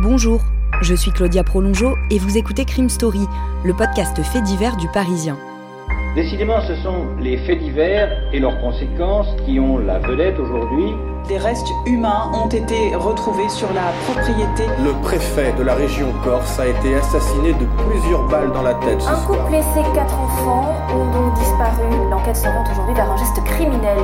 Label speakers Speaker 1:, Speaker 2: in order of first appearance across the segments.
Speaker 1: Bonjour, je suis Claudia Prolongeau et vous écoutez Crime Story, le podcast fait divers du Parisien.
Speaker 2: Décidément, ce sont les faits divers et leurs conséquences qui ont la vedette aujourd'hui.
Speaker 3: Des restes humains ont été retrouvés sur la propriété.
Speaker 4: Le préfet de la région Corse a été assassiné de plusieurs balles dans la tête. Ce
Speaker 5: Un
Speaker 4: soir.
Speaker 5: couple et ses quatre enfants ont donc disparu. L'enquête se rend aujourd'hui vers un geste criminel.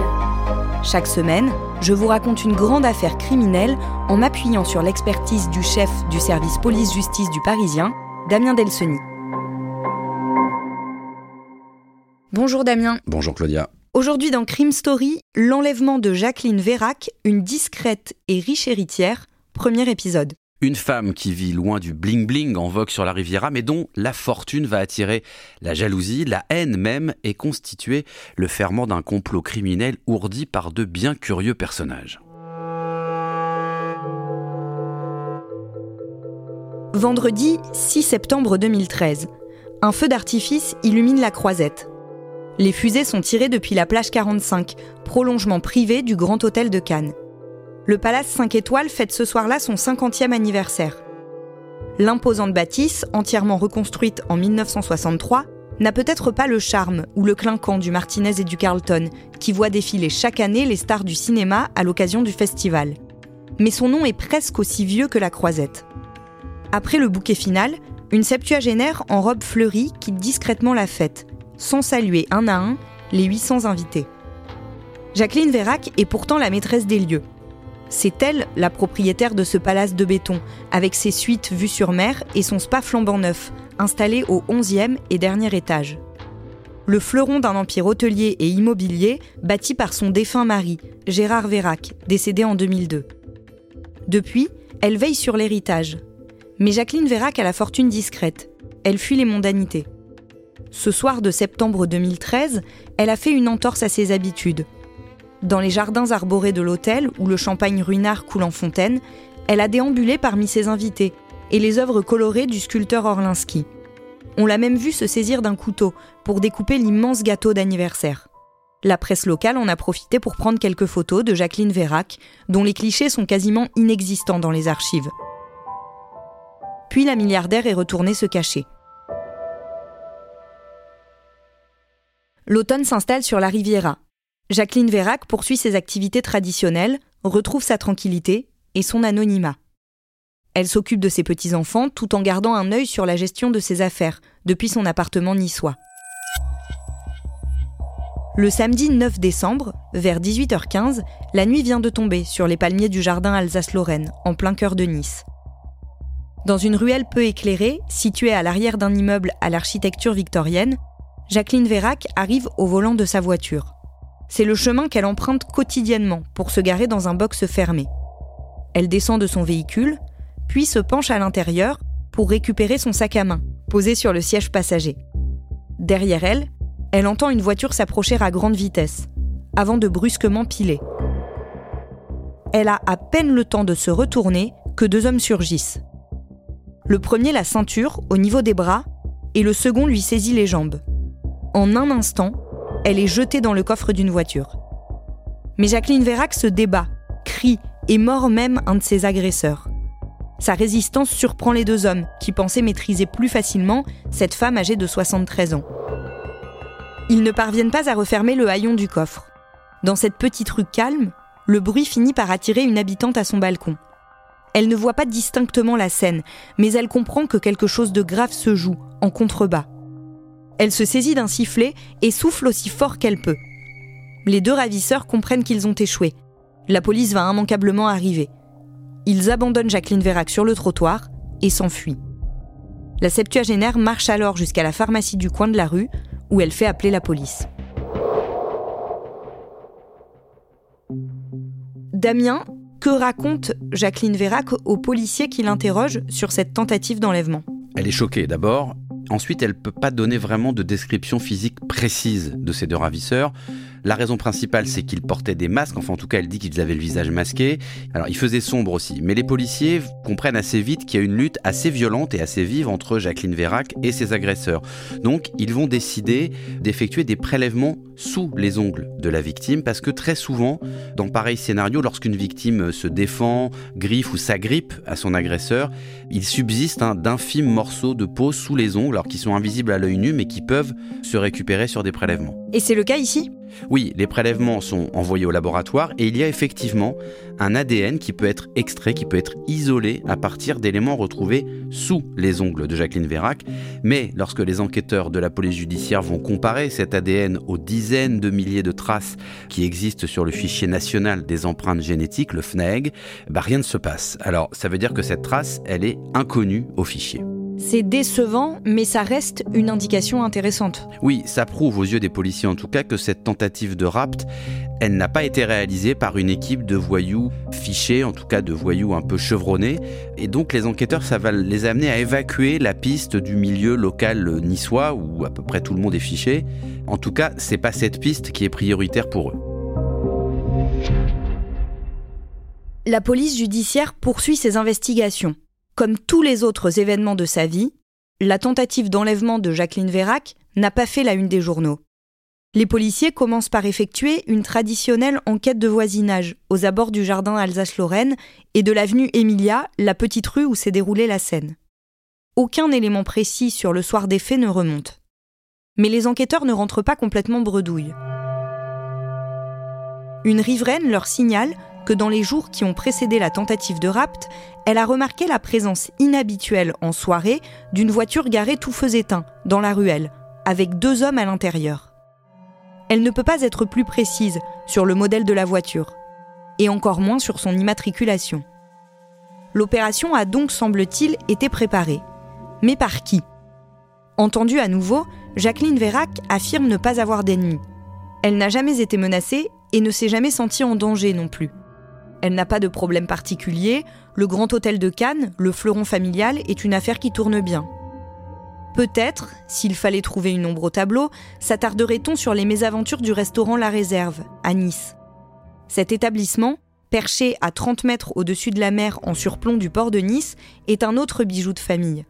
Speaker 1: Chaque semaine, je vous raconte une grande affaire criminelle en m'appuyant sur l'expertise du chef du service police-justice du Parisien, Damien Delseny. Bonjour Damien.
Speaker 6: Bonjour Claudia.
Speaker 1: Aujourd'hui dans Crime Story, l'enlèvement de Jacqueline Vérac, une discrète et riche héritière, premier épisode.
Speaker 6: Une femme qui vit loin du bling-bling en vogue sur la Riviera, mais dont la fortune va attirer la jalousie, la haine même, et constituer le ferment d'un complot criminel ourdi par de bien curieux personnages.
Speaker 1: Vendredi 6 septembre 2013. Un feu d'artifice illumine la croisette. Les fusées sont tirées depuis la plage 45, prolongement privé du Grand Hôtel de Cannes. Le Palace 5 étoiles fête ce soir-là son 50e anniversaire. L'imposante bâtisse, entièrement reconstruite en 1963, n'a peut-être pas le charme ou le clinquant du Martinez et du Carlton, qui voient défiler chaque année les stars du cinéma à l'occasion du festival. Mais son nom est presque aussi vieux que la croisette. Après le bouquet final, une septuagénaire en robe fleurie quitte discrètement la fête, sans saluer un à un les 800 invités. Jacqueline Vérac est pourtant la maîtresse des lieux. C'est elle la propriétaire de ce palace de béton, avec ses suites vues sur mer et son spa flambant neuf, installé au 11e et dernier étage. Le fleuron d'un empire hôtelier et immobilier bâti par son défunt mari, Gérard Vérac, décédé en 2002. Depuis, elle veille sur l'héritage. Mais Jacqueline Vérac a la fortune discrète. Elle fuit les mondanités. Ce soir de septembre 2013, elle a fait une entorse à ses habitudes. Dans les jardins arborés de l'hôtel, où le champagne ruinard coule en fontaine, elle a déambulé parmi ses invités et les œuvres colorées du sculpteur Orlinski. On l'a même vu se saisir d'un couteau pour découper l'immense gâteau d'anniversaire. La presse locale en a profité pour prendre quelques photos de Jacqueline Vérac, dont les clichés sont quasiment inexistants dans les archives. Puis la milliardaire est retournée se cacher. L'automne s'installe sur la Riviera. Jacqueline Vérac poursuit ses activités traditionnelles, retrouve sa tranquillité et son anonymat. Elle s'occupe de ses petits-enfants tout en gardant un œil sur la gestion de ses affaires, depuis son appartement niçois. Le samedi 9 décembre, vers 18h15, la nuit vient de tomber sur les palmiers du jardin Alsace-Lorraine, en plein cœur de Nice. Dans une ruelle peu éclairée, située à l'arrière d'un immeuble à l'architecture victorienne, Jacqueline Vérac arrive au volant de sa voiture. C'est le chemin qu'elle emprunte quotidiennement pour se garer dans un box fermé. Elle descend de son véhicule, puis se penche à l'intérieur pour récupérer son sac à main, posé sur le siège passager. Derrière elle, elle entend une voiture s'approcher à grande vitesse, avant de brusquement piler. Elle a à peine le temps de se retourner que deux hommes surgissent. Le premier la ceinture au niveau des bras et le second lui saisit les jambes. En un instant, elle est jetée dans le coffre d'une voiture. Mais Jacqueline Vérac se débat, crie et mord même un de ses agresseurs. Sa résistance surprend les deux hommes, qui pensaient maîtriser plus facilement cette femme âgée de 73 ans. Ils ne parviennent pas à refermer le haillon du coffre. Dans cette petite rue calme, le bruit finit par attirer une habitante à son balcon. Elle ne voit pas distinctement la scène, mais elle comprend que quelque chose de grave se joue, en contrebas. Elle se saisit d'un sifflet et souffle aussi fort qu'elle peut. Les deux ravisseurs comprennent qu'ils ont échoué. La police va immanquablement arriver. Ils abandonnent Jacqueline Vérac sur le trottoir et s'enfuient. La septuagénaire marche alors jusqu'à la pharmacie du coin de la rue, où elle fait appeler la police. Damien, Que raconte Jacqueline Vérac aux policiers qui l'interrogent sur cette tentative d'enlèvement?
Speaker 6: Elle est choquée d'abord. Ensuite, elle ne peut pas donner vraiment de description physique précise de ces deux ravisseurs. La raison principale, c'est qu'ils portaient des masques. Enfin, en tout cas, elle dit qu'ils avaient le visage masqué. Alors, il faisait sombre aussi. Mais les policiers comprennent assez vite qu'il y a une lutte assez violente et assez vive entre Jacqueline Vérac et ses agresseurs. Donc, ils vont décider d'effectuer des prélèvements sous les ongles de la victime parce que très souvent, dans pareil scénario, lorsqu'une victime se défend, griffe ou s'agrippe à son agresseur, il subsiste d'infimes morceaux de peau sous les ongles, alors qui sont invisibles à l'œil nu, mais qui peuvent se récupérer sur des prélèvements.
Speaker 1: Et c'est le cas ici?
Speaker 6: Oui, les prélèvements sont envoyés au laboratoire et il y a effectivement un ADN qui peut être extrait, qui peut être isolé à partir d'éléments retrouvés sous les ongles de Jacqueline Vérac. Mais lorsque les enquêteurs de la police judiciaire vont comparer cet ADN aux dizaines de milliers de traces qui existent sur le fichier national des empreintes génétiques, le FNEG, bah rien ne se passe. Alors ça veut dire que cette trace, elle est inconnue au fichier.
Speaker 1: C'est décevant, mais ça reste une indication intéressante.
Speaker 6: Oui, ça prouve aux yeux des policiers en tout cas que cette tentative de rapt, elle n'a pas été réalisée par une équipe de voyous fichés, en tout cas de voyous un peu chevronnés. Et donc les enquêteurs, ça va les amener à évacuer la piste du milieu local niçois, où à peu près tout le monde est fiché. En tout cas, c'est pas cette piste qui est prioritaire pour eux.
Speaker 1: La police judiciaire poursuit ses investigations. Comme tous les autres événements de sa vie, la tentative d'enlèvement de Jacqueline Vérac n'a pas fait la une des journaux. Les policiers commencent par effectuer une traditionnelle enquête de voisinage aux abords du jardin Alsace-Lorraine et de l'avenue Emilia, la petite rue où s'est déroulée la scène. Aucun élément précis sur le soir des faits ne remonte. Mais les enquêteurs ne rentrent pas complètement bredouille. Une riveraine leur signale que dans les jours qui ont précédé la tentative de rapt, elle a remarqué la présence inhabituelle en soirée d'une voiture garée tout feu éteint, dans la ruelle, avec deux hommes à l'intérieur. Elle ne peut pas être plus précise sur le modèle de la voiture, et encore moins sur son immatriculation. L'opération a donc, semble-t-il, été préparée. Mais par qui? Entendue à nouveau, Jacqueline Vérac affirme ne pas avoir d'ennemis. Elle n'a jamais été menacée et ne s'est jamais sentie en danger non plus. Elle n'a pas de problème particulier, le Grand Hôtel de Cannes, le fleuron familial, est une affaire qui tourne bien. Peut-être, s'il fallait trouver une ombre au tableau, s'attarderait-on sur les mésaventures du restaurant La Réserve, à Nice. Cet établissement, perché à 30 mètres au-dessus de la mer en surplomb du port de Nice, est un autre bijou de famille,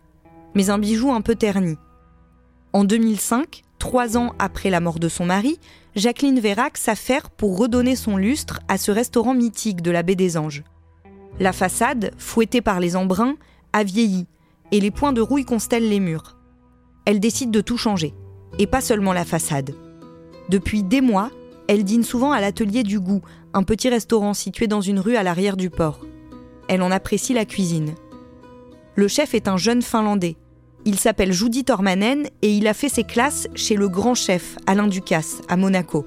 Speaker 1: mais un bijou un peu terni. En 2005, trois ans après la mort de son mari, Jacqueline Vérac s'affaire pour redonner son lustre à ce restaurant mythique de la baie des Anges. La façade, fouettée par les embruns, a vieilli et les points de rouille constellent les murs. Elle décide de tout changer, et pas seulement la façade. Depuis des mois, elle dîne souvent à l'atelier du goût, un petit restaurant situé dans une rue à l'arrière du port. Elle en apprécie la cuisine. Le chef est un jeune Finlandais, il s'appelle Judith Tormanen et il a fait ses classes chez le grand chef Alain Ducasse à Monaco.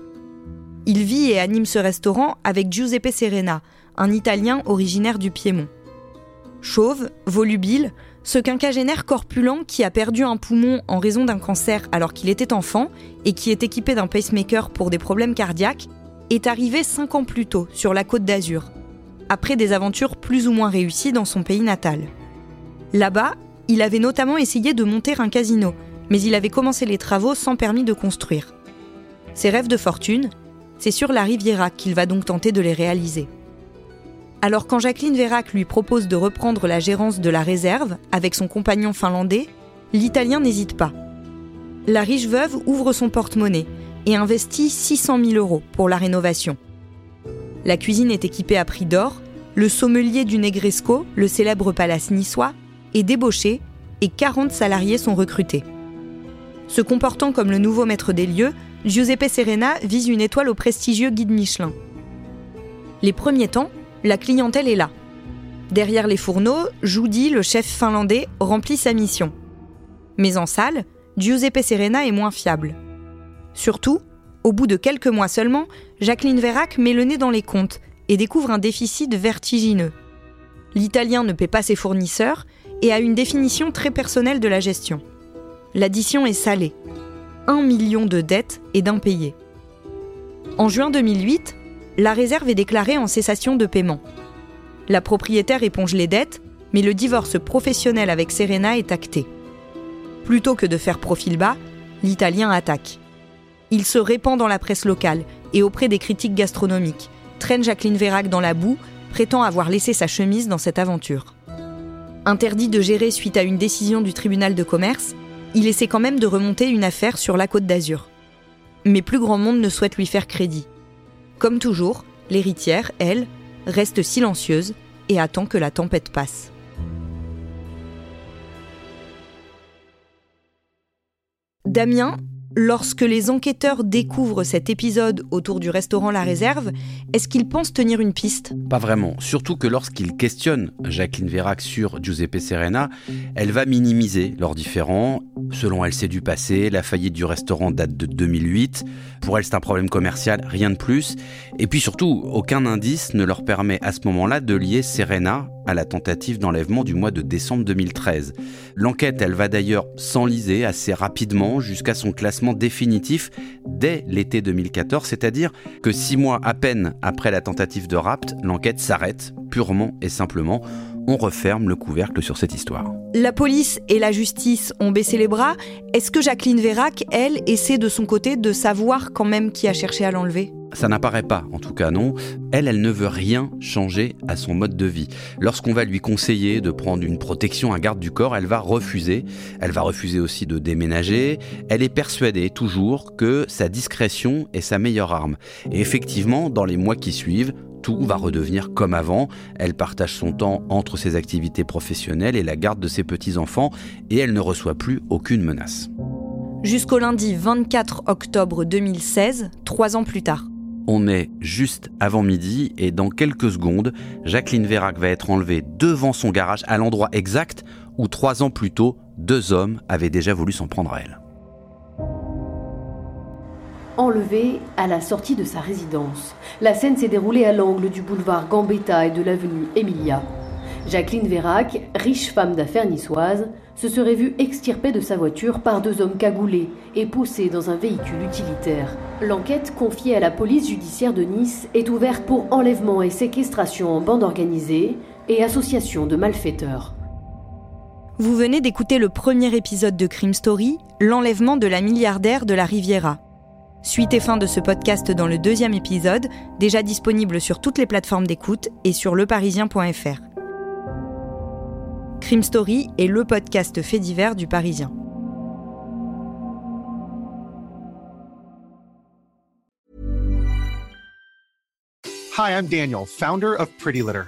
Speaker 1: Il vit et anime ce restaurant avec Giuseppe Serena, un Italien originaire du Piémont. Chauve, volubile, ce quinquagénaire corpulent qui a perdu un poumon en raison d'un cancer alors qu'il était enfant et qui est équipé d'un pacemaker pour des problèmes cardiaques, est arrivé cinq ans plus tôt sur la côte d'Azur, après des aventures plus ou moins réussies dans son pays natal. Là-bas, il avait notamment essayé de monter un casino, mais il avait commencé les travaux sans permis de construire. Ses rêves de fortune, c'est sur la Riviera qu'il va donc tenter de les réaliser. Alors quand Jacqueline Vérac lui propose de reprendre la gérance de la réserve avec son compagnon finlandais, l'Italien n'hésite pas. La riche veuve ouvre son porte-monnaie et investit 600 000 euros pour la rénovation. La cuisine est équipée à prix d'or, le sommelier du Negresco, le célèbre palace niçois, est débauché et 40 salariés sont recrutés. Se comportant comme le nouveau maître des lieux, Giuseppe Serena vise une étoile au prestigieux guide Michelin. Les premiers temps, la clientèle est là. Derrière les fourneaux, Judy, le chef finlandais, remplit sa mission. Mais en salle, Giuseppe Serena est moins fiable. Surtout, au bout de quelques mois seulement, Jacqueline Vérac met le nez dans les comptes et découvre un déficit vertigineux. L'Italien ne paie pas ses fournisseurs et a une définition très personnelle de la gestion. L'addition est salée. Un million de dettes et d'impayés. En juin 2008, la réserve est déclarée en cessation de paiement. La propriétaire éponge les dettes, mais le divorce professionnel avec Serena est acté. Plutôt que de faire profil bas, l'Italien attaque. Il se répand dans la presse locale et auprès des critiques gastronomiques, traîne Jacqueline Vérac dans la boue, prétend avoir laissé sa chemise dans cette aventure. Interdit de gérer suite à une décision du tribunal de commerce, il essaie quand même de remonter une affaire sur la côte d'Azur. Mais plus grand monde ne souhaite lui faire crédit. Comme toujours, l'héritière, elle, reste silencieuse et attend que la tempête passe. Damien, lorsque les enquêteurs découvrent cet épisode autour du restaurant La Réserve, est-ce qu'ils pensent tenir une piste?
Speaker 6: Pas vraiment, surtout que lorsqu'ils questionnent Jacqueline Vérac sur Giuseppe Serena, elle va minimiser leurs différends. Selon elle, c'est du passé, la faillite du restaurant date de 2008. Pour elle, c'est un problème commercial, rien de plus. Et puis surtout, aucun indice ne leur permet à ce moment-là de lier Serena à la tentative d'enlèvement du mois de décembre 2013. L'enquête, elle va d'ailleurs s'enliser assez rapidement jusqu'à son classement définitif dès l'été 2014, c'est-à-dire que six mois à peine après la tentative de rapt, l'enquête s'arrête purement et simplement. On referme le couvercle sur cette histoire.
Speaker 1: La police et la justice ont baissé les bras. Est-ce que Jacqueline Vérac, elle, essaie de son côté de savoir quand même qui a cherché à l'enlever?
Speaker 6: Ça n'apparaît pas, en tout cas non. Elle, elle ne veut rien changer à son mode de vie. Lorsqu'on va lui conseiller de prendre une protection, un garde du corps, elle va refuser. Elle va refuser aussi de déménager. Elle est persuadée toujours que sa discrétion est sa meilleure arme. Et effectivement, dans les mois qui suivent, tout va redevenir comme avant. Elle partage son temps entre ses activités professionnelles et la garde de ses petits-enfants et elle ne reçoit plus aucune menace.
Speaker 1: Jusqu'au lundi 24 octobre 2016, trois ans plus tard.
Speaker 6: On est juste avant midi et dans quelques secondes, Jacqueline Vérac va être enlevée devant son garage à l'endroit exact où trois ans plus tôt, deux hommes avaient déjà voulu s'en prendre à elle.
Speaker 7: Enlevée à la sortie de sa résidence. La scène s'est déroulée à l'angle du boulevard Gambetta et de l'avenue Emilia. Jacqueline Vérac, riche femme d'affaires niçoise, se serait vue extirpée de sa voiture par deux hommes cagoulés et poussée dans un véhicule utilitaire. L'enquête confiée à la police judiciaire de Nice est ouverte pour enlèvement et séquestration en bande organisée et association de malfaiteurs.
Speaker 1: Vous venez d'écouter le premier épisode de Crime Story, l'enlèvement de la milliardaire de la Riviera. Suite et fin de ce podcast dans le deuxième épisode, déjà disponible sur toutes les plateformes d'écoute et sur leparisien.fr. Crime Story est le podcast fait divers du Parisien.
Speaker 8: Hi, I'm Daniel, founder of Pretty Litter.